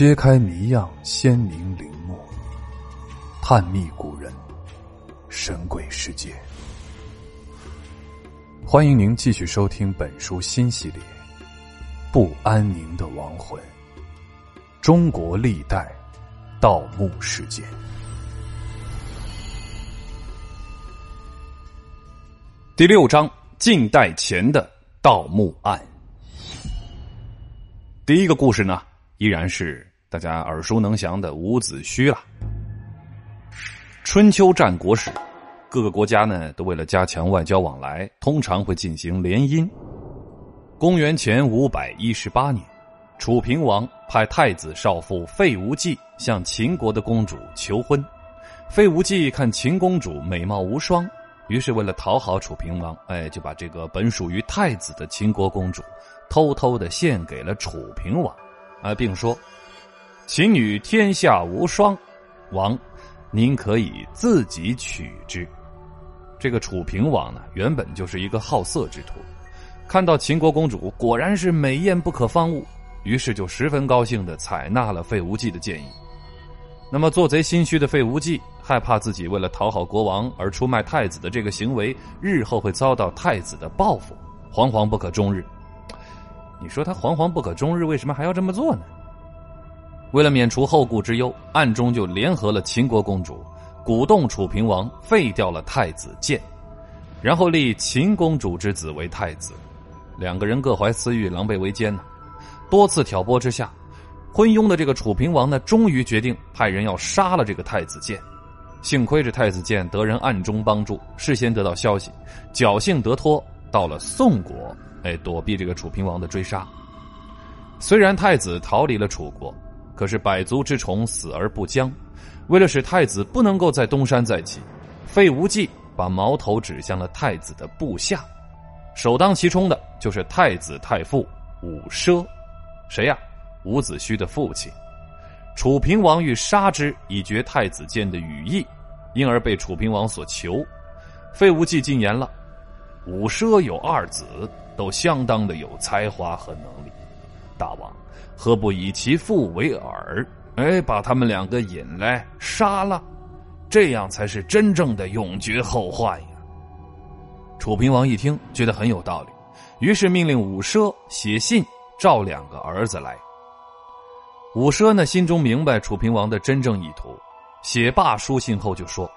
揭开谜样鲜明陵墓，探秘古人神鬼世界。欢迎您继续收听本书新系列《不安宁的亡魂：中国历代盗墓事件》第六章：近代前的盗墓案。第一个故事呢？依然是大家耳熟能详的伍子胥了。春秋战国时，各个国家呢都为了加强外交往来，通常会进行联姻。公元前五百一十八年，楚平王派太子少妇费无忌向秦国的公主求婚。费无忌看秦公主美貌无双，于是为了讨好楚平王，哎，就把这个本属于太子的秦国公主偷偷的献给了楚平王。啊，并说：“秦女天下无双，王，您可以自己取之。”这个楚平王呢，原本就是一个好色之徒，看到秦国公主果然是美艳不可方物，于是就十分高兴的采纳了费无忌的建议。那么做贼心虚的费无忌，害怕自己为了讨好国王而出卖太子的这个行为，日后会遭到太子的报复，惶惶不可终日。你说他惶惶不可终日，为什么还要这么做呢？为了免除后顾之忧，暗中就联合了秦国公主，鼓动楚平王废掉了太子建，然后立秦公主之子为太子。两个人各怀私欲，狼狈为奸呢。多次挑拨之下，昏庸的这个楚平王呢，终于决定派人要杀了这个太子建。幸亏这太子建得人暗中帮助，事先得到消息，侥幸得脱，到了宋国。哎，躲避这个楚平王的追杀。虽然太子逃离了楚国，可是百足之虫死而不僵。为了使太子不能够在东山再起，费无忌把矛头指向了太子的部下，首当其冲的就是太子太傅伍奢。谁呀？伍子胥的父亲。楚平王欲杀之以绝太子建的羽翼，因而被楚平王所求。费无忌进言了：伍奢有二子。都相当的有才华和能力，大王何不以其父为饵？哎，把他们两个引来杀了，这样才是真正的永绝后患呀！楚平王一听，觉得很有道理，于是命令伍奢写信召两个儿子来。伍奢呢，心中明白楚平王的真正意图，写罢书信后就说：“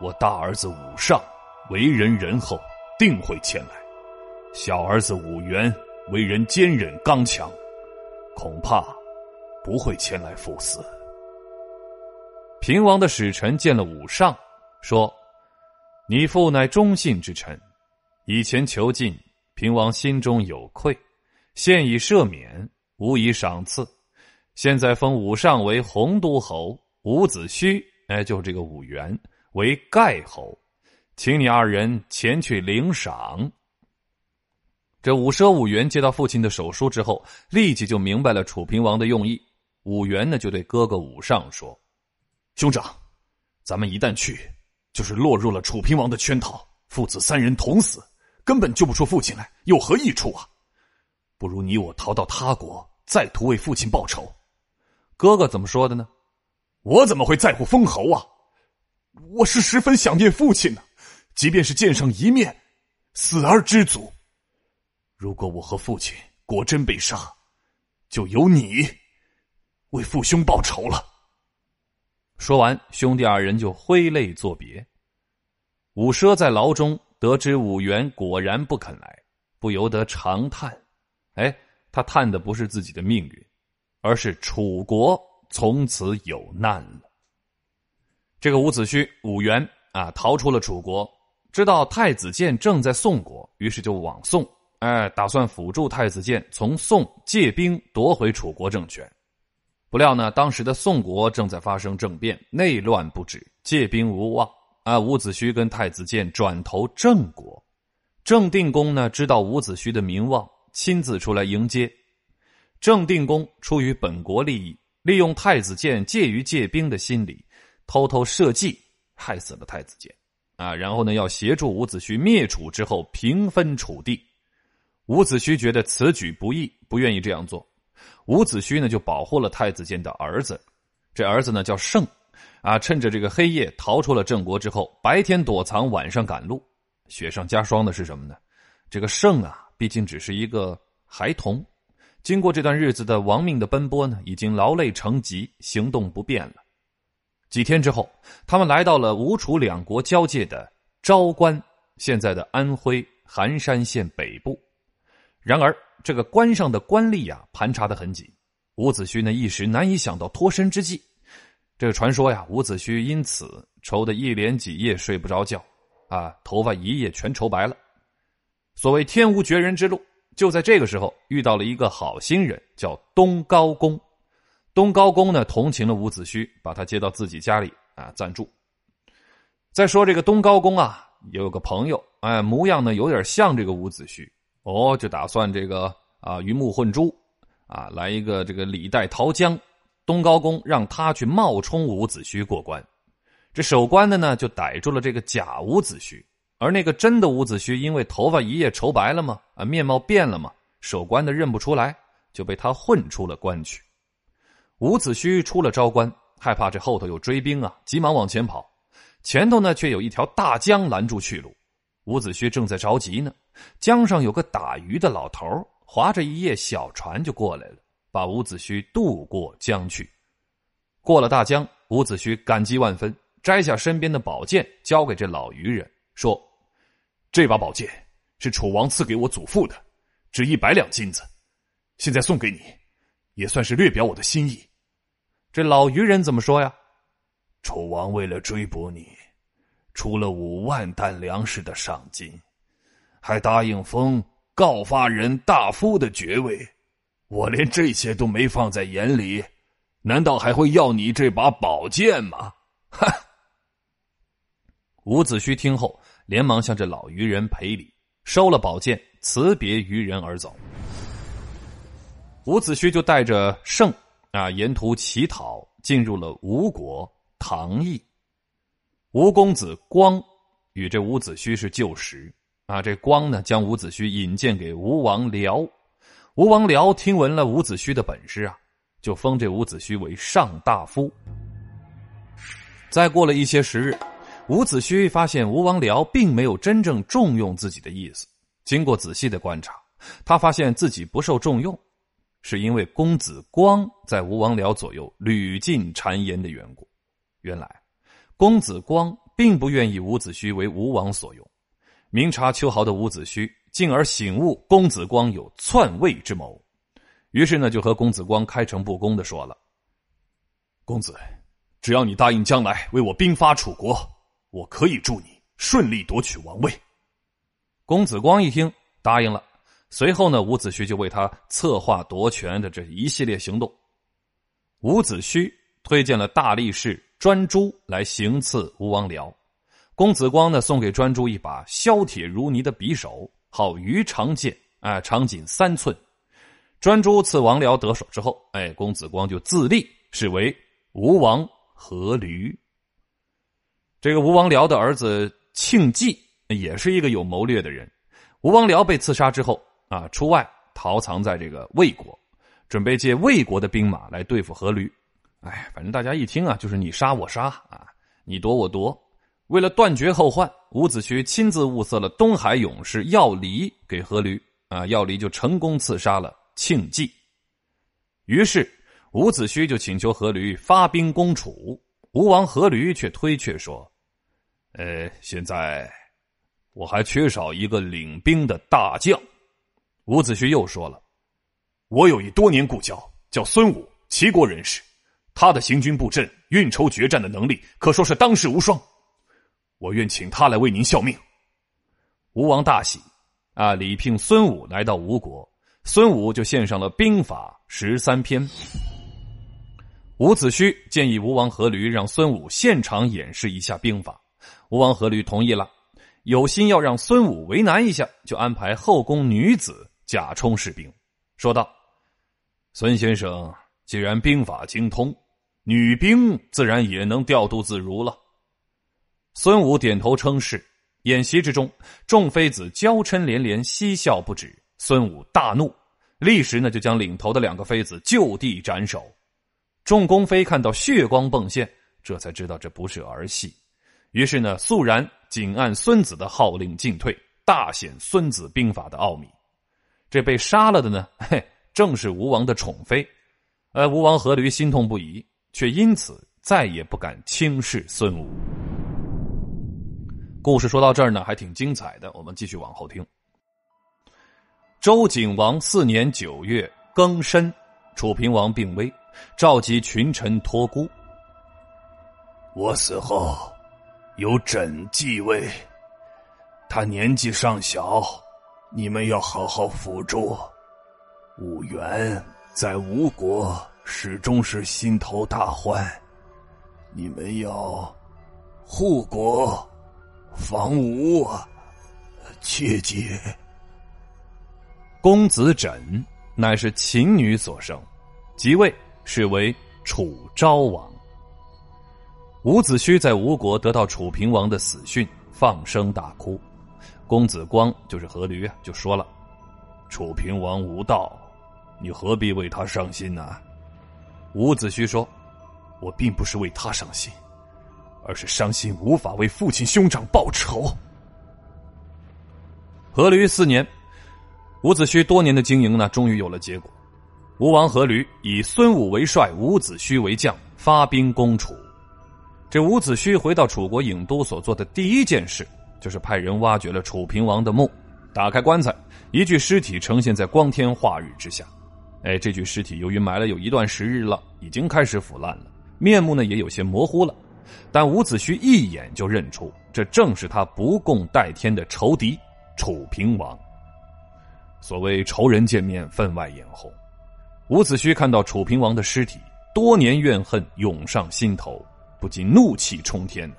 我大儿子伍尚为人仁厚，定会前来。”小儿子武元为人坚忍刚强，恐怕不会前来赴死。平王的使臣见了武尚，说：“你父乃忠信之臣，以前囚禁，平王心中有愧，现已赦免，无以赏赐。现在封武尚为洪都侯，伍子胥，哎，就是这个武元为盖侯，请你二人前去领赏。”这武奢、武元接到父亲的手书之后，立即就明白了楚平王的用意。武元呢，就对哥哥武尚说：“兄长，咱们一旦去，就是落入了楚平王的圈套，父子三人同死，根本救不出父亲来，有何益处啊？不如你我逃到他国，再图为父亲报仇。”哥哥怎么说的呢？我怎么会在乎封侯啊？我是十分想念父亲呢，即便是见上一面，死而知足。如果我和父亲果真被杀，就由你为父兄报仇了。说完，兄弟二人就挥泪作别。武奢在牢中得知武元果然不肯来，不由得长叹：“哎，他叹的不是自己的命运，而是楚国从此有难了。”这个伍子胥、武元啊，逃出了楚国，知道太子建正在宋国，于是就往宋。哎，打算辅助太子建从宋借兵夺回楚国政权，不料呢，当时的宋国正在发生政变，内乱不止，借兵无望。啊，伍子胥跟太子建转投郑国，郑定公呢知道伍子胥的名望，亲自出来迎接。郑定公出于本国利益，利用太子建介于借兵的心理，偷偷设计害死了太子建。啊，然后呢，要协助伍子胥灭楚之后平分楚地。伍子胥觉得此举不义，不愿意这样做，伍子胥呢就保护了太子建的儿子，这儿子呢叫胜，啊，趁着这个黑夜逃出了郑国之后，白天躲藏，晚上赶路。雪上加霜的是什么呢？这个胜啊，毕竟只是一个孩童，经过这段日子的亡命的奔波呢，已经劳累成疾，行动不便了。几天之后，他们来到了吴楚两国交界的昭关，现在的安徽含山县北部。然而，这个关上的官吏呀，盘查的很紧。伍子胥呢，一时难以想到脱身之计。这个传说呀，伍子胥因此愁得一连几夜睡不着觉，啊，头发一夜全愁白了。所谓天无绝人之路，就在这个时候遇到了一个好心人，叫东高公。东高公呢，同情了伍子胥，把他接到自己家里啊暂住。再说这个东高公啊，有个朋友，哎，模样呢有点像这个伍子胥，哦，就打算这个啊鱼目混珠，啊来一个这个李代桃僵。东高公让他去冒充伍子胥过关，这守关的呢就逮住了这个假伍子胥，而那个真的伍子胥因为头发一夜愁白了嘛，啊面貌变了嘛，守关的认不出来，就被他混出了关去。伍子胥出了昭关，害怕这后头有追兵啊，急忙往前跑。前头呢，却有一条大江拦住去路。伍子胥正在着急呢，江上有个打鱼的老头划着一叶小船就过来了，把伍子胥渡过江去。过了大江，伍子胥感激万分，摘下身边的宝剑交给这老渔人，说：“这把宝剑是楚王赐给我祖父的，值一百两金子，现在送给你。”也算是略表我的心意。这老渔人怎么说呀？楚王为了追捕你，出了五万担粮食的赏金，还答应封告发人大夫的爵位。我连这些都没放在眼里，难道还会要你这把宝剑吗？哈！伍子胥听后，连忙向这老渔人赔礼，收了宝剑，辞别渔人而走。伍子胥就带着胜啊，沿途乞讨，进入了吴国唐邑。吴公子光与这伍子胥是旧识啊。这光呢，将伍子胥引荐给吴王僚。吴王僚听闻了伍子胥的本事啊，就封这伍子胥为上大夫。再过了一些时日，伍子胥发现吴王僚并没有真正重用自己的意思。经过仔细的观察，他发现自己不受重用。是因为公子光在吴王僚左右屡进谗言的缘故。原来，公子光并不愿意伍子胥为吴王所用。明察秋毫的伍子胥进而醒悟公子光有篡位之谋，于是呢，就和公子光开诚布公的说了：“公子，只要你答应将来为我兵发楚国，我可以助你顺利夺取王位。”公子光一听，答应了。随后呢，伍子胥就为他策划夺权的这一系列行动。伍子胥推荐了大力士专诸来行刺吴王僚，公子光呢送给专诸一把削铁如泥的匕首，好鱼长剑，啊，长仅三寸。专诸刺王僚得手之后，哎，公子光就自立，是为吴王阖闾。这个吴王僚的儿子庆忌也是一个有谋略的人。吴王僚被刺杀之后。啊，出外逃藏在这个魏国，准备借魏国的兵马来对付阖闾。哎，反正大家一听啊，就是你杀我杀啊，你夺我夺。为了断绝后患，伍子胥亲自物色了东海勇士要离给阖闾啊，要离就成功刺杀了庆忌。于是伍子胥就请求阖闾发兵攻楚，吴王阖闾却推却说：“呃，现在我还缺少一个领兵的大将。”伍子胥又说了：“我有一多年故交，叫孙武，齐国人士，他的行军布阵、运筹决战的能力，可说是当世无双。我愿请他来为您效命。”吴王大喜，啊，礼聘孙武来到吴国，孙武就献上了兵法十三篇。伍子胥建议吴王阖闾让孙武现场演示一下兵法，吴王阖闾同意了，有心要让孙武为难一下，就安排后宫女子。假充士兵，说道：“孙先生既然兵法精通，女兵自然也能调度自如了。”孙武点头称是。演习之中，众妃子娇嗔连连，嬉笑不止。孙武大怒，立时呢就将领头的两个妃子就地斩首。众宫妃看到血光迸现，这才知道这不是儿戏，于是呢肃然紧按孙子的号令进退，大显《孙子兵法》的奥秘。这被杀了的呢，嘿，正是吴王的宠妃。呃，吴王阖闾心痛不已，却因此再也不敢轻视孙武。故事说到这儿呢，还挺精彩的，我们继续往后听。周景王四年九月庚申，楚平王病危。召集群臣托孤。我死后，由朕继位。他年纪尚小，你们要好好辅助。武元在吴国始终是心头大患，你们要护国防吴，切记。公子枕乃是秦女所生，即位。是为楚昭王。伍子胥在吴国得到楚平王的死讯，放声大哭。公子光就是阖闾啊，就说了：“楚平王无道，你何必为他伤心呢？”伍子胥说：“我并不是为他伤心，而是伤心无法为父亲兄长报仇。”阖闾四年，伍子胥多年的经营呢，终于有了结果。吴王阖闾以孙武为帅，伍子胥为将，发兵攻楚。这伍子胥回到楚国郢都所做的第一件事，就是派人挖掘了楚平王的墓，打开棺材，一具尸体呈现在光天化日之下。哎，这具尸体由于埋了有一段时日了，已经开始腐烂了，面目呢也有些模糊了。但伍子胥一眼就认出，这正是他不共戴天的仇敌楚平王。所谓仇人见面，分外眼红。伍子胥看到楚平王的尸体，多年怨恨涌上心头，不禁怒气冲天呢。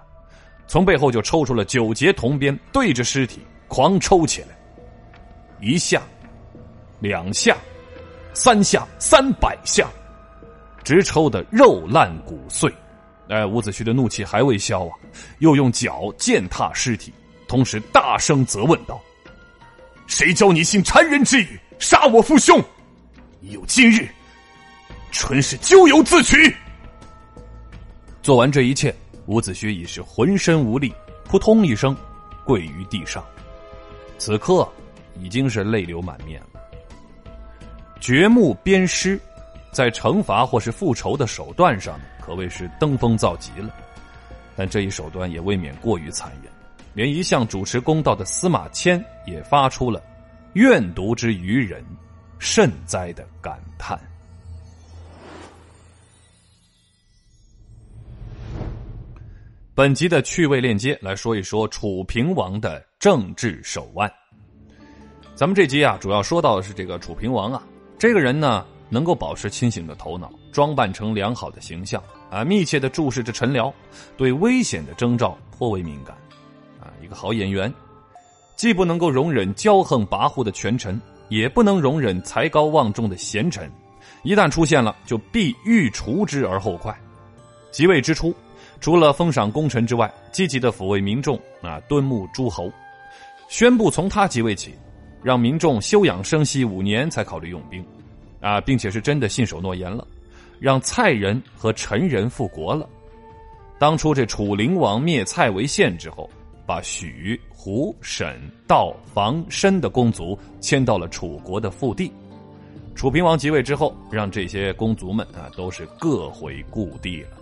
从背后就抽出了九节铜鞭，对着尸体狂抽起来。一下，两下，三下，三百下，直抽的肉烂骨碎。哎，伍子胥的怒气还未消啊，又用脚践踏尸体，同时大声责问道：“谁教你信谗人之语，杀我父兄？”有今日，纯是咎由自取。做完这一切，伍子胥已是浑身无力，扑通一声跪于地上。此刻已经是泪流满面了。掘墓鞭尸，在惩罚或是复仇的手段上，可谓是登峰造极了。但这一手段也未免过于残忍，连一向主持公道的司马迁也发出了“怨毒之于人”。甚哉的感叹。本集的趣味链接来说一说楚平王的政治手腕。咱们这集啊，主要说到的是这个楚平王啊，这个人呢，能够保持清醒的头脑，装扮成良好的形象啊，密切的注视着臣僚，对危险的征兆颇为敏感啊，一个好演员，既不能够容忍骄横跋扈的权臣。也不能容忍才高望重的贤臣，一旦出现了，就必欲除之而后快。即位之初，除了封赏功臣之外，积极的抚慰民众啊，敦睦诸侯，宣布从他即位起，让民众休养生息五年才考虑用兵，啊，并且是真的信守诺言了，让蔡人和陈人复国了。当初这楚灵王灭蔡为县之后。把许、胡、沈、道、房、申的公族迁到了楚国的腹地。楚平王即位之后，让这些公族们啊都是各回故地了。